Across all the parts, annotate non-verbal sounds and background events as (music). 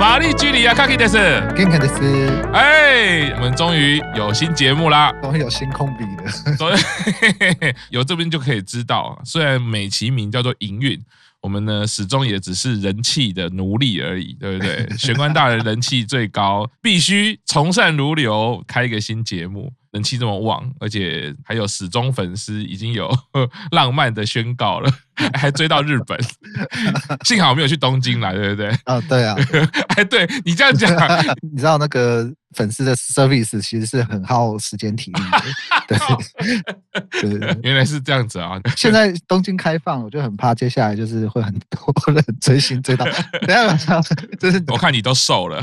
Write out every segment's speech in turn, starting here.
玛丽居里亚卡基德斯，健康的斯。哎，我们终于有新节目啦，终于有新空笔了。所以 (laughs) 有这边就可以知道，虽然美其名叫做营运，我们呢始终也只是人气的奴隶而已，对不对？(laughs) 玄关大人人气最高，必须从善如流，开一个新节目。人气这么旺，而且还有始终粉丝，已经有 (laughs) 浪漫的宣告了，还追到日本，(laughs) 幸好没有去东京来，对不对？啊、哦，对啊，(laughs) 哎，对你这样讲，(laughs) 你知道那个。粉丝的 service 其实是很耗时间体力的，(laughs) 对，(laughs) 对，原来是这样子啊！现在东京开放，我就很怕接下来就是会很多人追星追到。(laughs) 等下，就是我看你都瘦了，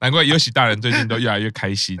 难怪游喜大人最近都越来越开心。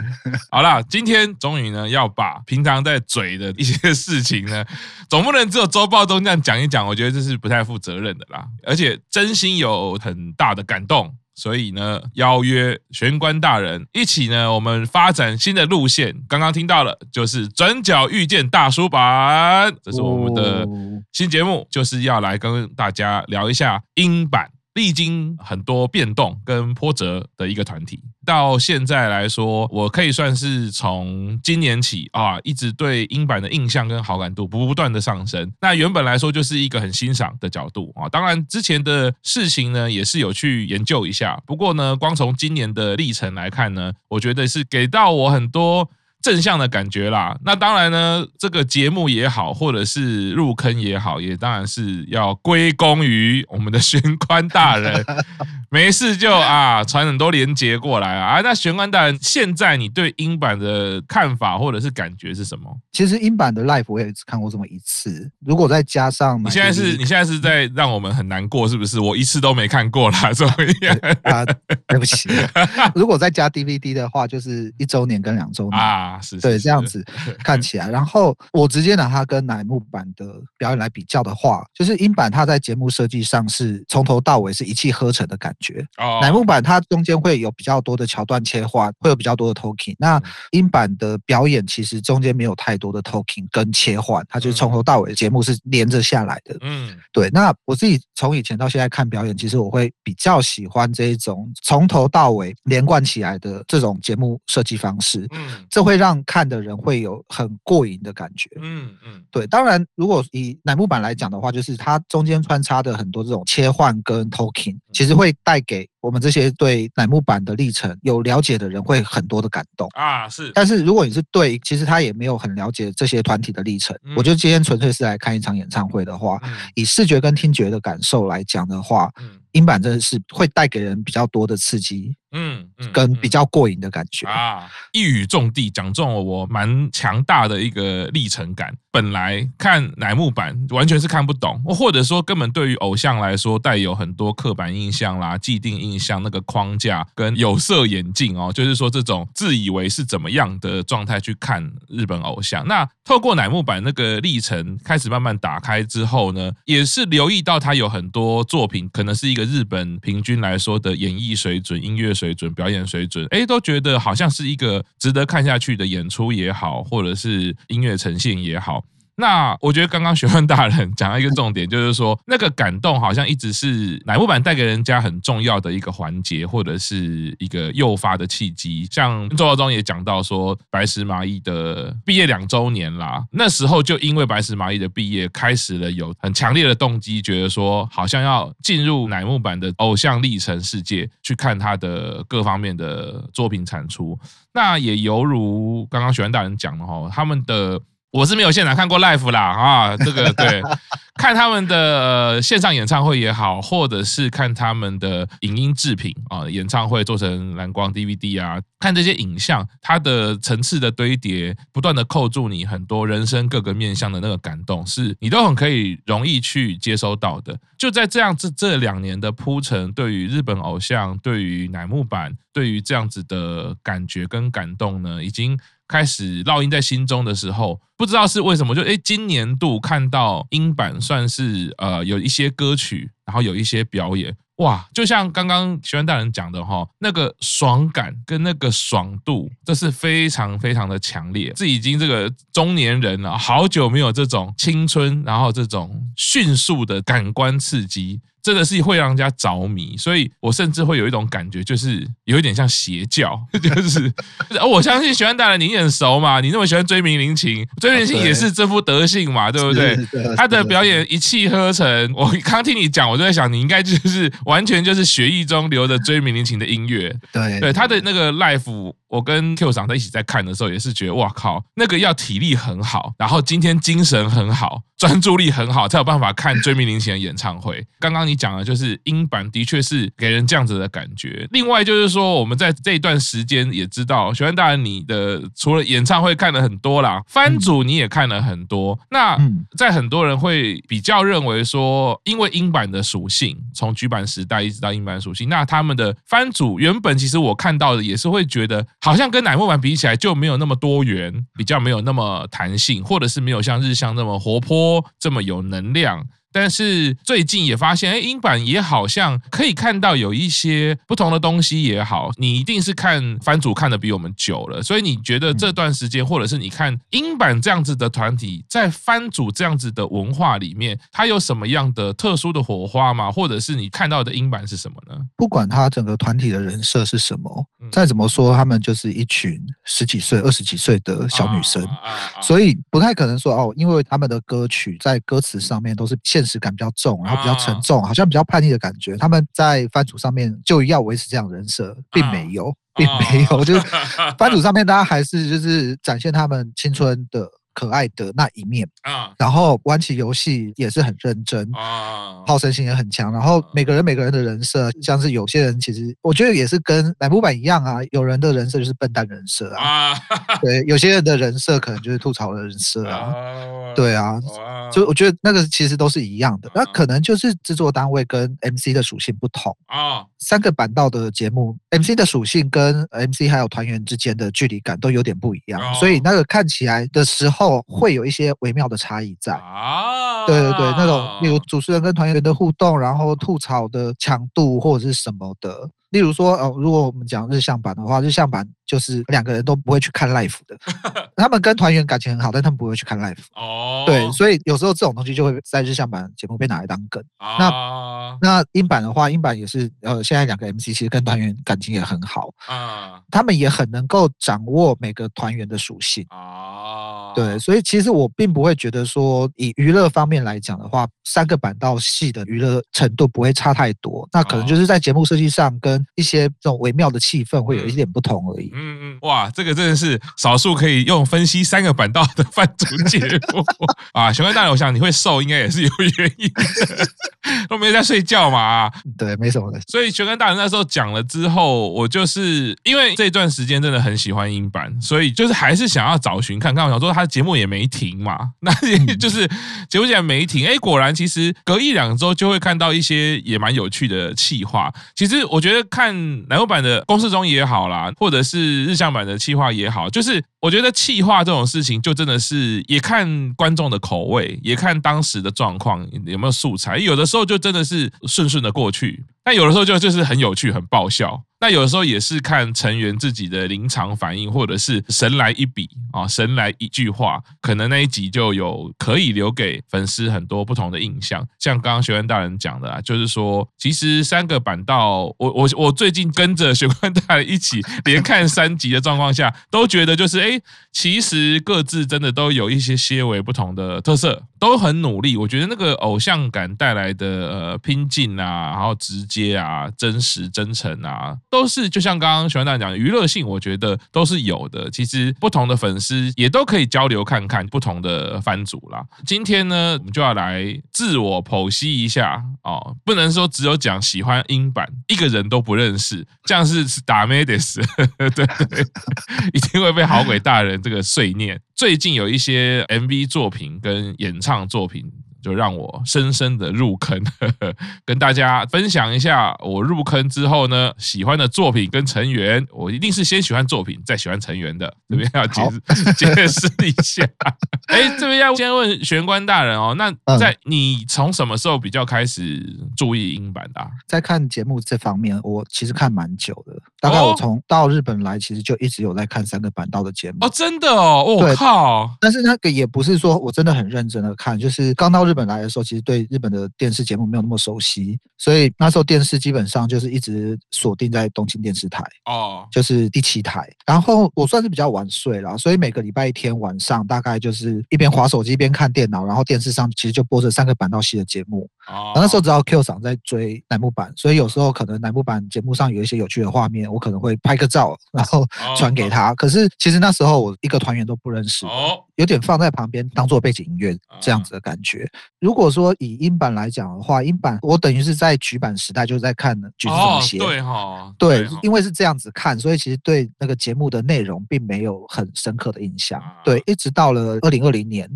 好啦，今天终于呢要把平常在嘴的一些事情呢，总不能只有周报中这样讲一讲，我觉得这是不太负责任的啦。而且真心有很大的感动。所以呢，邀约玄关大人一起呢，我们发展新的路线。刚刚听到了，就是转角遇见大叔版，这是我们的新节目，就是要来跟大家聊一下英版。历经很多变动跟波折的一个团体，到现在来说，我可以算是从今年起啊，一直对英版的印象跟好感度不断的上升。那原本来说就是一个很欣赏的角度啊，当然之前的事情呢也是有去研究一下。不过呢，光从今年的历程来看呢，我觉得是给到我很多。正向的感觉啦，那当然呢，这个节目也好，或者是入坑也好，也当然是要归功于我们的玄关大人。(laughs) 没事就啊传很多连接过来啊，啊，那玄关大人，现在你对英版的看法或者是感觉是什么？其实英版的 Life 我也只看过这么一次，如果再加上你现在是你现在是在让我们很难过，是不是？我一次都没看过啦，怎么样？(laughs) 啊，对不起，如果再加 DVD 的话，就是一周年跟两周年啊。对，这样子 (laughs) 看起来，然后我直接拿它跟乃木坂的表演来比较的话，就是英版它在节目设计上是从头到尾是一气呵成的感觉。哦，乃木坂它中间会有比较多的桥段切换，会有比较多的 talking。那英版的表演其实中间没有太多的 talking 跟切换，它就是从头到尾的节目是连着下来的。嗯，对。那我自己从以前到现在看表演，其实我会比较喜欢这一种从头到尾连贯起来的这种节目设计方式。嗯，这会让让看的人会有很过瘾的感觉，嗯嗯，对。当然，如果以乃木坂来讲的话，就是它中间穿插的很多这种切换跟 talking，其实会带给我们这些对乃木坂的历程有了解的人会很多的感动啊。是。但是如果你是对，其实他也没有很了解这些团体的历程，我觉得今天纯粹是来看一场演唱会的话，以视觉跟听觉的感受来讲的话，鹰版真的是会带给人比较多的刺激。嗯，跟比较过瘾的感觉啊，一语中的，讲中了我蛮强大的一个历程感。本来看乃木坂完全是看不懂，或者说根本对于偶像来说带有很多刻板印象啦、既定印象那个框架跟有色眼镜哦，就是说这种自以为是怎么样的状态去看日本偶像。那透过乃木坂那个历程开始慢慢打开之后呢，也是留意到他有很多作品可能是一个日本平均来说的演艺水准、音乐水准。表演水准，哎，都觉得好像是一个值得看下去的演出也好，或者是音乐呈现也好。那我觉得刚刚玄关大人讲了一个重点，就是说那个感动好像一直是乃木坂带给人家很重要的一个环节，或者是一个诱发的契机。像周耀中也讲到说，白石麻衣的毕业两周年啦，那时候就因为白石麻衣的毕业，开始了有很强烈的动机，觉得说好像要进入乃木坂的偶像历程世界，去看他的各方面的作品产出。那也犹如刚刚玄关大人讲的哈，他们的。我是没有现场看过 live 啦啊，这个对，看他们的线上演唱会也好，或者是看他们的影音制品啊，演唱会做成蓝光 DVD 啊，看这些影像，它的层次的堆叠，不断的扣住你很多人生各个面向的那个感动，是你都很可以容易去接收到的。就在这样子这两年的铺陈，对于日本偶像，对于乃木坂，对于这样子的感觉跟感动呢，已经。开始烙印在心中的时候，不知道是为什么，就诶，今年度看到英版算是呃有一些歌曲，然后有一些表演，哇，就像刚刚玄关大人讲的哈，那个爽感跟那个爽度，这是非常非常的强烈。这已经这个中年人了，好久没有这种青春，然后这种迅速的感官刺激。真的是会让人家着迷，所以我甚至会有一种感觉，就是有一点像邪教，(laughs) 就是哦，我相信许安大人你很熟嘛，你那么喜欢追名林琴，追名林琴也是这副德性嘛，对不对？他的表演一气呵成，(laughs) 我刚听你讲，我就在想，你应该就是完全就是学艺中留着追名林琴的音乐，对对，他的那个 life。我跟 Q 长在一起在看的时候，也是觉得哇靠，那个要体力很好，然后今天精神很好，专注力很好，才有办法看追名林琴的演唱会。刚刚你讲的就是英版的确是给人这样子的感觉。另外就是说，我们在这一段时间也知道，学安大人你的除了演唱会看了很多啦，番组你也看了很多。那在很多人会比较认为说，因为英版的属性，从局版时代一直到英版属性，那他们的番组原本其实我看到的也是会觉得。好像跟乃木坂比起来就没有那么多元，比较没有那么弹性，或者是没有像日向那么活泼，这么有能量。但是最近也发现，哎，英版也好像可以看到有一些不同的东西也好。你一定是看番组看的比我们久了，所以你觉得这段时间，或者是你看英版这样子的团体，在番组这样子的文化里面，它有什么样的特殊的火花吗？或者是你看到的英版是什么呢？不管他整个团体的人设是什么，再怎么说，他们就是一群十几岁、二十几岁的小女生，所以不太可能说哦，因为他们的歌曲在歌词上面都是现。实感比较重，然后比较沉重，好像比较叛逆的感觉。他们在番主上面就要维持这样的人设，并没有，并没有，就是 (laughs) 番主上面大家还是就是展现他们青春的。可爱的那一面啊，然后玩起游戏也是很认真啊，好胜心也很强。然后每个人每个人的人设，像是有些人其实我觉得也是跟乃木坂一样啊，有人的人设就是笨蛋人设啊，对，有些人的人设可能就是吐槽的人设啊，(laughs) 对啊，就我觉得那个其实都是一样的，那可能就是制作单位跟 MC 的属性不同。啊。三个版道的节目，MC 的属性跟 MC 还有团员之间的距离感都有点不一样，所以那个看起来的时候。会有一些微妙的差异在啊，对对对，那种例如主持人跟团员的互动，然后吐槽的强度或者是什么的。例如说，哦，如果我们讲日向版的话，日向版就是两个人都不会去看 live 的，(laughs) 他们跟团员感情很好，但他们不会去看 live。哦，对，所以有时候这种东西就会在日向版节目被拿来当梗。那那英版的话，英版也是，呃，现在两个 MC 其实跟团员感情也很好啊，他们也很能够掌握每个团员的属性啊。对，所以其实我并不会觉得说，以娱乐方面来讲的话，三个板道系的娱乐程度不会差太多。那可能就是在节目设计上跟一些这种微妙的气氛会有一点不同而已。嗯嗯，哇，这个真的是少数可以用分析三个板道的番组节目啊！玄关大人，我想你会瘦，应该也是有原因的，都没在睡觉嘛。对，没什么的。所以玄关大人那时候讲了之后，我就是因为这段时间真的很喜欢英版，所以就是还是想要找寻看看。我想说他。节目也没停嘛，(laughs) 那也就是节目竟然没停，哎，果然其实隔一两周就会看到一些也蛮有趣的企划。其实我觉得看乃木坂的公式中也好啦，或者是日向版的企划也好，就是我觉得企划这种事情就真的是也看观众的口味，也看当时的状况有没有素材，有的时候就真的是顺顺的过去。但有的时候就就是很有趣、很爆笑。那有的时候也是看成员自己的临场反应，或者是神来一笔啊，神来一句话，可能那一集就有可以留给粉丝很多不同的印象。像刚刚玄关大人讲的啊，就是说，其实三个版道，我我我最近跟着玄关大人一起连看三集的状况下，都觉得就是哎，其实各自真的都有一些些微不同的特色，都很努力。我觉得那个偶像感带来的呃拼劲啊，然后直。接啊，真实真诚啊，都是就像刚刚玄关大人讲娱乐性，我觉得都是有的。其实不同的粉丝也都可以交流看看不同的番组啦。今天呢，我们就要来自我剖析一下哦，不能说只有讲喜欢英版，一个人都不认识，这样是打咩的死，(laughs) 对，一定会被好鬼大人这个碎念。最近有一些 MV 作品跟演唱作品。就让我深深的入坑，(laughs) 跟大家分享一下我入坑之后呢，喜欢的作品跟成员，我一定是先喜欢作品，再喜欢成员的，这边要解释 (laughs) 解释一下。(laughs) 哎，这边要先问玄关大人哦，那在你从什么时候比较开始注意英版的啊？在看节目这方面，我其实看蛮久的，大概我从到日本来，其实就一直有在看三个版道的节目。哦，真的哦，我靠！但是那个也不是说我真的很认真的看，就是刚到日。日本来的时候，其实对日本的电视节目没有那么熟悉，所以那时候电视基本上就是一直锁定在东京电视台哦，就是第七台。然后我算是比较晚睡了，所以每个礼拜一天晚上大概就是一边滑手机一边看电脑，然后电视上其实就播着三个板道系的节目。哦，那时候只要 Q 桑在追乃木坂，所以有时候可能乃木坂节目上有一些有趣的画面，我可能会拍个照，然后 (laughs) 传给他。可是其实那时候我一个团员都不认识，有点放在旁边当做背景音乐这样子的感觉。如果说以音版来讲的话，音版我等于是在局版时代就在看局是怎么写，对哈，对，因为是这样子看，所以其实对那个节目的内容并没有很深刻的印象。对，一直到了二零二零年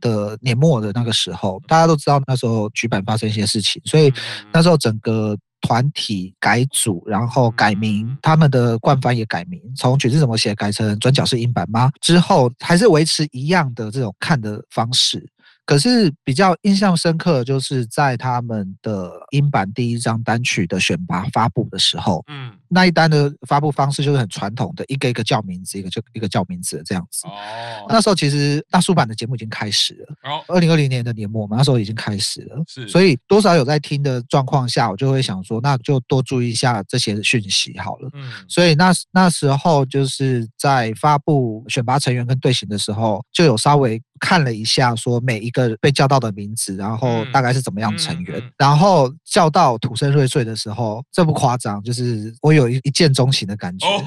的年末的那个时候，大家都知道那时候局版发生一些事情，所以那时候整个。团体改组，然后改名，他们的冠番也改名，从曲子怎么写改成转角是英版吗？之后还是维持一样的这种看的方式。可是比较印象深刻的就是在他们的英版第一张单曲的选拔发布的时候，嗯，那一单的发布方式就是很传统的，一个一个叫名字，一个就一个叫名字这样子。哦，那时候其实大叔版的节目已经开始了。哦，二零二零年的年末嘛，那时候已经开始了。是，所以多少有在听的状况下，我就会想说，那就多注意一下这些讯息好了。嗯，所以那那时候就是在发布选拔成员跟队形的时候，就有稍微。看了一下，说每一个被叫到的名字，然后大概是怎么样成员，嗯嗯嗯、然后叫到土生瑞穗的时候，这不夸张，就是我有一一见钟情的感觉。哦、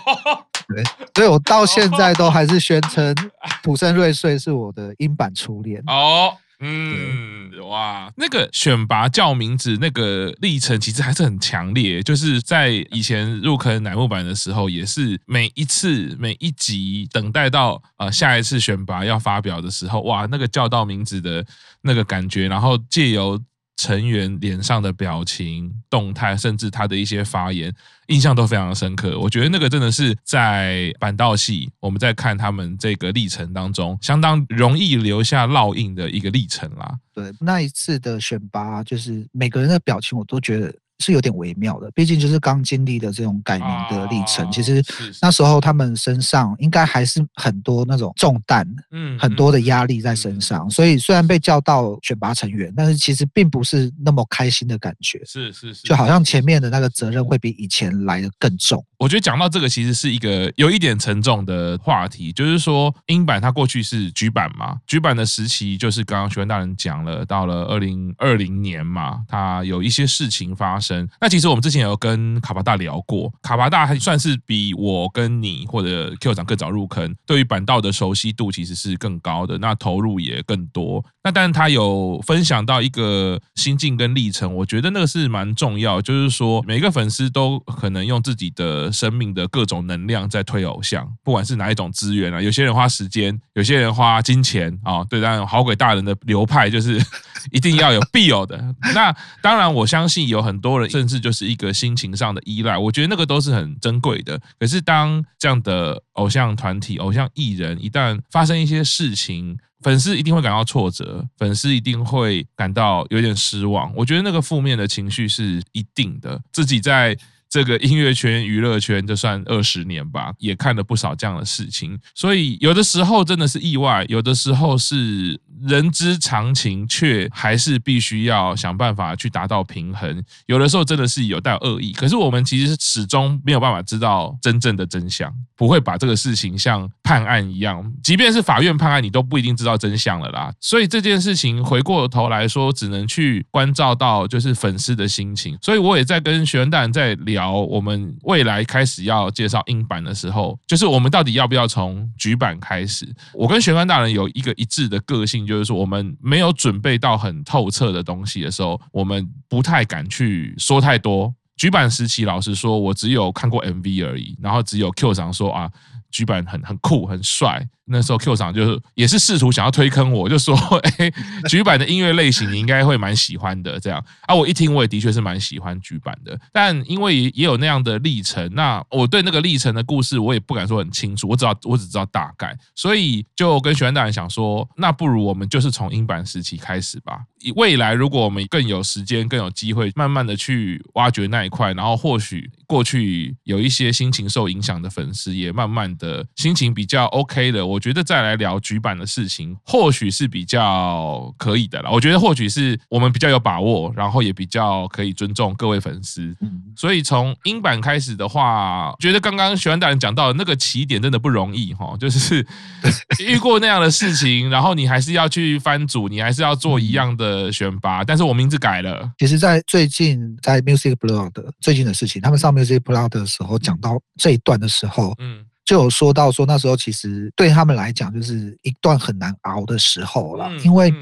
对，所以我到现在都还是宣称土生瑞穗是我的英版初恋。哦。嗯，哇，那个选拔叫名字那个历程其实还是很强烈，就是在以前入坑乃木坂的时候，也是每一次每一集等待到呃下一次选拔要发表的时候，哇，那个叫到名字的那个感觉，然后借由。成员脸上的表情、动态，甚至他的一些发言，印象都非常深刻。我觉得那个真的是在板道系，我们在看他们这个历程当中，相当容易留下烙印的一个历程啦。对，那一次的选拔，就是每个人的表情，我都觉得。是有点微妙的，毕竟就是刚经历的这种改名的历程。其实那时候他们身上应该还是很多那种重担，嗯，很多的压力在身上。所以虽然被叫到选拔成员，但是其实并不是那么开心的感觉。是是是，就好像前面的那个责任会比以前来的更重。我觉得讲到这个，其实是一个有一点沉重的话题，就是说英版它过去是局版嘛，局版的时期就是刚刚学员大人讲了，到了二零二零年嘛，它有一些事情发生。那其实我们之前有跟卡巴大聊过，卡巴大还算是比我跟你或者 Q 长更早入坑，对于版道的熟悉度其实是更高的，那投入也更多。那但是他有分享到一个心境跟历程，我觉得那个是蛮重要，就是说每个粉丝都可能用自己的生命的各种能量在推偶像，不管是哪一种资源啊，有些人花时间，有些人花金钱啊，对，当然好鬼大人的流派就是 (laughs) 一定要有必有的。那当然我相信有很多人。甚至就是一个心情上的依赖，我觉得那个都是很珍贵的。可是当这样的偶像团体、偶像艺人一旦发生一些事情，粉丝一定会感到挫折，粉丝一定会感到有点失望。我觉得那个负面的情绪是一定的。自己在这个音乐圈、娱乐圈，就算二十年吧，也看了不少这样的事情。所以有的时候真的是意外，有的时候是。人之常情，却还是必须要想办法去达到平衡。有的时候真的是有带有恶意，可是我们其实始终没有办法知道真正的真相，不会把这个事情像判案一样，即便是法院判案，你都不一定知道真相了啦。所以这件事情回过头来说，只能去关照到就是粉丝的心情。所以我也在跟学员大人在聊，好我们未来开始要介绍英版的时候，就是我们到底要不要从局版开始？我跟玄关大人有一个一致的个性就。是说，我们没有准备到很透彻的东西的时候，我们不太敢去说太多。局版时期，老实说，我只有看过 MV 而已，然后只有 Q 长说啊。局版很很酷很帅，那时候 Q 厂就是也是试图想要推坑我，就说：“哎，局版的音乐类型你应该会蛮喜欢的。”这样啊，我一听我也的确是蛮喜欢局版的，但因为也有那样的历程，那我对那个历程的故事我也不敢说很清楚，我只知道我只知道大概，所以就跟学员大人想说，那不如我们就是从英版时期开始吧。未来如果我们更有时间、更有机会，慢慢的去挖掘那一块，然后或许过去有一些心情受影响的粉丝，也慢慢的心情比较 OK 的，我觉得再来聊局版的事情，或许是比较可以的了。我觉得或许是我们比较有把握，然后也比较可以尊重各位粉丝。所以从英版开始的话，觉得刚刚学安大人讲到的那个起点真的不容易哈，就是 (laughs) 遇过那样的事情，然后你还是要去翻组，你还是要做一样的选拔，但是我名字改了。其实，在最近在 Music Blog 的最近的事情，他们上 Music Blog 的时候讲到这一段的时候，嗯。就有说到说那时候其实对他们来讲就是一段很难熬的时候了，因为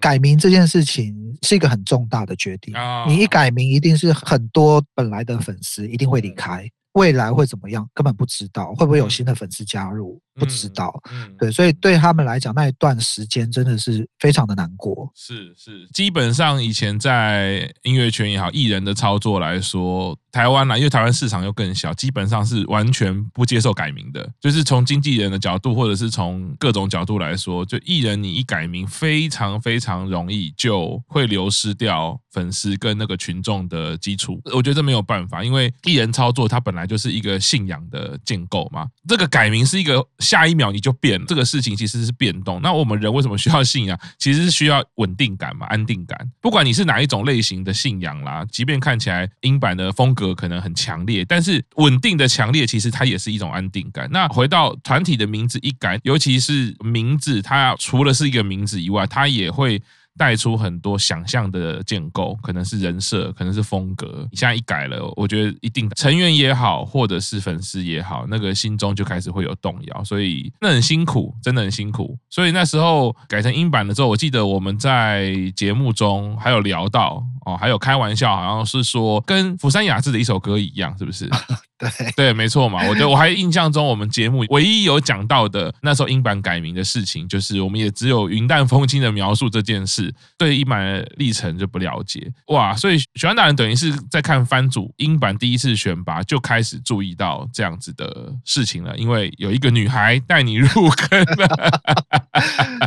改名这件事情是一个很重大的决定，你一改名一定是很多本来的粉丝一定会离开，未来会怎么样根本不知道，会不会有新的粉丝加入。不知道，嗯，对，所以对他们来讲，那一段时间真的是非常的难过。是是，基本上以前在音乐圈也好，艺人的操作来说，台湾呢，因为台湾市场又更小，基本上是完全不接受改名的。就是从经纪人的角度，或者是从各种角度来说，就艺人你一改名，非常非常容易就会流失掉粉丝跟那个群众的基础。我觉得这没有办法，因为艺人操作他本来就是一个信仰的建构嘛。这个改名是一个。下一秒你就变了，这个事情其实是变动。那我们人为什么需要信仰？其实是需要稳定感嘛，安定感。不管你是哪一种类型的信仰啦，即便看起来英版的风格可能很强烈，但是稳定的强烈其实它也是一种安定感。那回到团体的名字一改，尤其是名字，它除了是一个名字以外，它也会。带出很多想象的建构，可能是人设，可能是风格。你现在一改了，我觉得一定成员也好，或者是粉丝也好，那个心中就开始会有动摇，所以那很辛苦，真的很辛苦。所以那时候改成英版了之后，我记得我们在节目中还有聊到哦，还有开玩笑，好像是说跟釜山雅治的一首歌一样，是不是？(laughs) 对对，没错嘛。我觉得我还印象中，我们节目唯一有讲到的那时候英版改名的事情，就是我们也只有云淡风轻的描述这件事，对英版的历程就不了解。哇，所以许安大人等于是在看番组英版第一次选拔就开始注意到这样子的事情了，因为有一个女孩带你入坑了。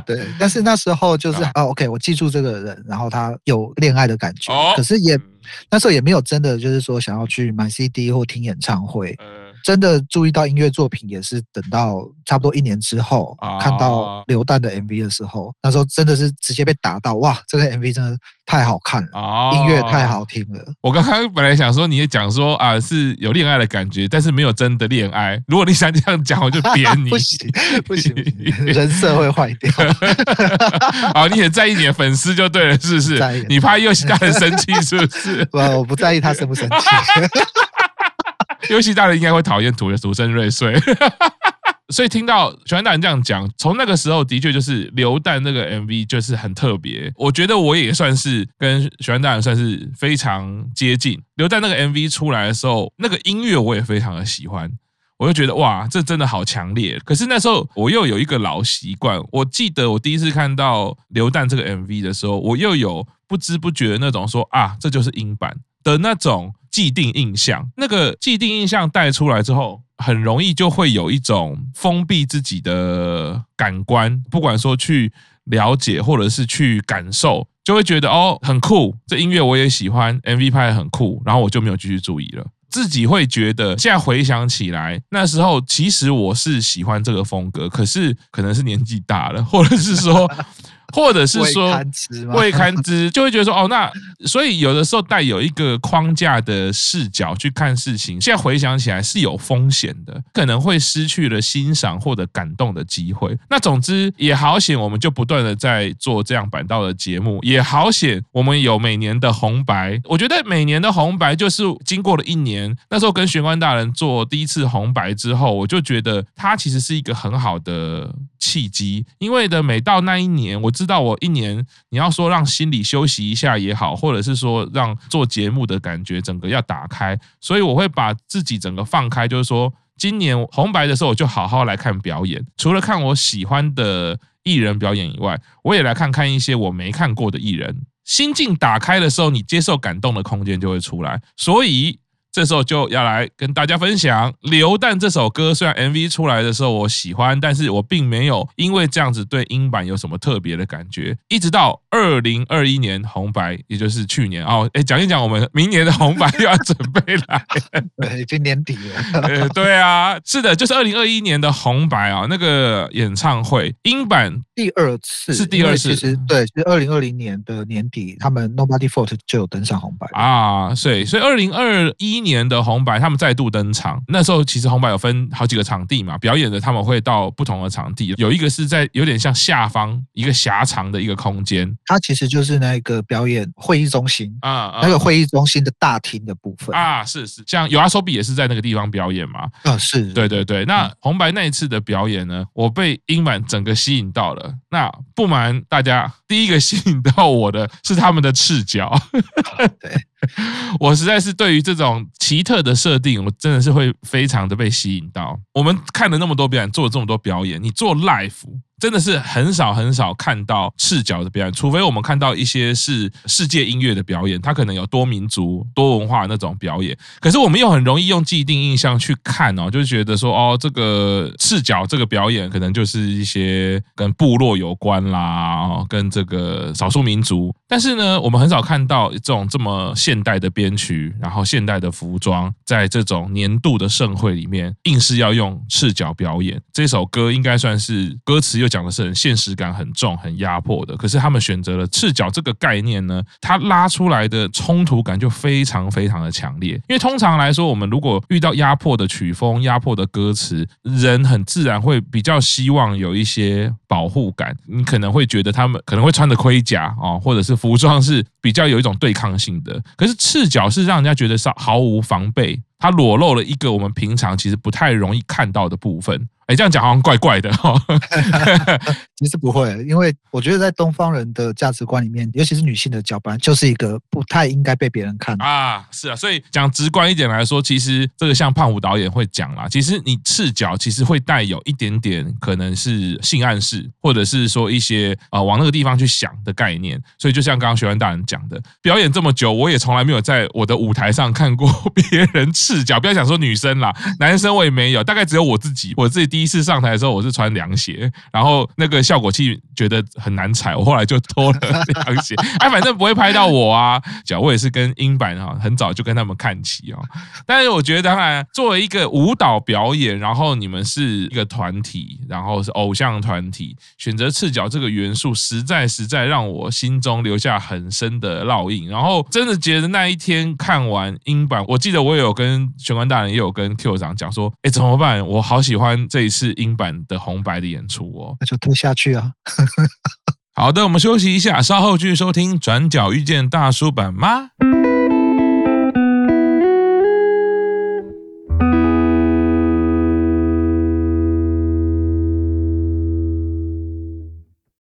对，但是那时候就是啊，OK，我记住这个人，然后他有恋爱的感觉，可是也。那时候也没有真的就是说想要去买 CD 或听演唱会。真的注意到音乐作品也是等到差不多一年之后，看到刘旦的 MV 的时候，那时候真的是直接被打到，哇，这个 MV 真的太好看了，音乐太好听了。我刚刚本来想说，你也讲说啊是有恋爱的感觉，但是没有真的恋爱。如果你想这样讲，我就扁你。(laughs) 不行不行，人设会坏掉。(laughs) 好，你也在意你的粉丝就对了，是不是？你怕又让人生气，是不是？(laughs) 不，我不在意他生不生气。游戏大人应该会讨厌土的土生瑞穗，(laughs) 所以听到许安大人这样讲，从那个时候的确就是刘旦那个 MV 就是很特别。我觉得我也算是跟许安大人算是非常接近。刘旦那个 MV 出来的时候，那个音乐我也非常的喜欢，我就觉得哇，这真的好强烈。可是那时候我又有一个老习惯，我记得我第一次看到刘旦这个 MV 的时候，我又有不知不觉的那种说啊，这就是英版的那种。既定印象，那个既定印象带出来之后，很容易就会有一种封闭自己的感官，不管说去了解或者是去感受，就会觉得哦很酷，这音乐我也喜欢，MV 拍得很酷，然后我就没有继续注意了。自己会觉得，现在回想起来，那时候其实我是喜欢这个风格，可是可能是年纪大了，或者是说。或者是说未堪知，就会觉得说哦，那所以有的时候带有一个框架的视角去看事情，现在回想起来是有风险的，可能会失去了欣赏或者感动的机会。那总之也好险，我们就不断的在做这样板道的节目，也好险我们有每年的红白。我觉得每年的红白就是经过了一年，那时候跟玄关大人做第一次红白之后，我就觉得它其实是一个很好的。契机，因为的每到那一年，我知知道我一年你要说让心里休息一下也好，或者是说让做节目的感觉整个要打开，所以我会把自己整个放开，就是说今年红白的时候，我就好好来看表演，除了看我喜欢的艺人表演以外，我也来看看一些我没看过的艺人。心境打开的时候，你接受感动的空间就会出来，所以。这时候就要来跟大家分享《流弹》这首歌。虽然 MV 出来的时候我喜欢，但是我并没有因为这样子对英版有什么特别的感觉。一直到二零二一年红白，也就是去年哦，哎，讲一讲我们明年的红白又要准备来，(laughs) 对，已经年底了。(laughs) 对啊，是的，就是二零二一年的红白啊，那个演唱会英版第二次是第二次，其实对，是二零二零年的年底，他们 Nobody Fault 就有登上红白啊，所以所以二零二一年的红白他们再度登场，那时候其实红白有分好几个场地嘛，表演的他们会到不同的场地，有一个是在有点像下方一个狭长的一个空间，它其实就是那个表演会议中心。啊，那个会议中心的大厅的部分。啊，是是，像 YOASOBI 也是在那个地方表演嘛，啊是，对对对，那红白那一次的表演呢，我被英版整个吸引到了，那不瞒大家，第一个吸引到我的是他们的赤脚，对。(laughs) 我实在是对于这种奇特的设定，我真的是会非常的被吸引到。我们看了那么多表演，做了这么多表演，你做 l i f e。真的是很少很少看到赤脚的表演，除非我们看到一些是世界音乐的表演，它可能有多民族、多文化那种表演。可是我们又很容易用既定印象去看哦，就觉得说哦，这个赤脚这个表演可能就是一些跟部落有关啦，跟这个少数民族。但是呢，我们很少看到这种这么现代的编曲，然后现代的服装，在这种年度的盛会里面，硬是要用赤脚表演。这首歌应该算是歌词讲的是很现实感很重、很压迫的，可是他们选择了赤脚这个概念呢，它拉出来的冲突感就非常非常的强烈。因为通常来说，我们如果遇到压迫的曲风、压迫的歌词，人很自然会比较希望有一些保护感。你可能会觉得他们可能会穿着盔甲啊，或者是服装是比较有一种对抗性的。可是赤脚是让人家觉得是毫无防备，它裸露了一个我们平常其实不太容易看到的部分。哎，这样讲好像怪怪的哈。其实不会，因为我觉得在东方人的价值观里面，尤其是女性的脚，本来就是一个不太应该被别人看啊。是啊，所以讲直观一点来说，其实这个像胖虎导演会讲啦，其实你赤脚其实会带有一点点可能是性暗示，或者是说一些呃往那个地方去想的概念。所以就像刚刚学员大人讲的，表演这么久，我也从来没有在我的舞台上看过 (laughs) 别人赤脚。不要想说女生啦，男生我也没有，大概只有我自己，我自己。第一次上台的时候，我是穿凉鞋，然后那个效果器觉得很难踩，我后来就脱了凉鞋。(laughs) 哎，反正不会拍到我啊。脚我也是跟英版哈，很早就跟他们看齐哦。但是我觉得，当然作为一个舞蹈表演，然后你们是一个团体，然后是偶像团体，选择赤脚这个元素，实在实在让我心中留下很深的烙印。然后真的觉得那一天看完英版，我记得我也有跟玄关大人，也有跟 Q 长讲说，哎，怎么办？我好喜欢这。一次英版的红白的演出哦，那就推下去啊！好的，我们休息一下，稍后继续收听《转角遇见大叔版》吗？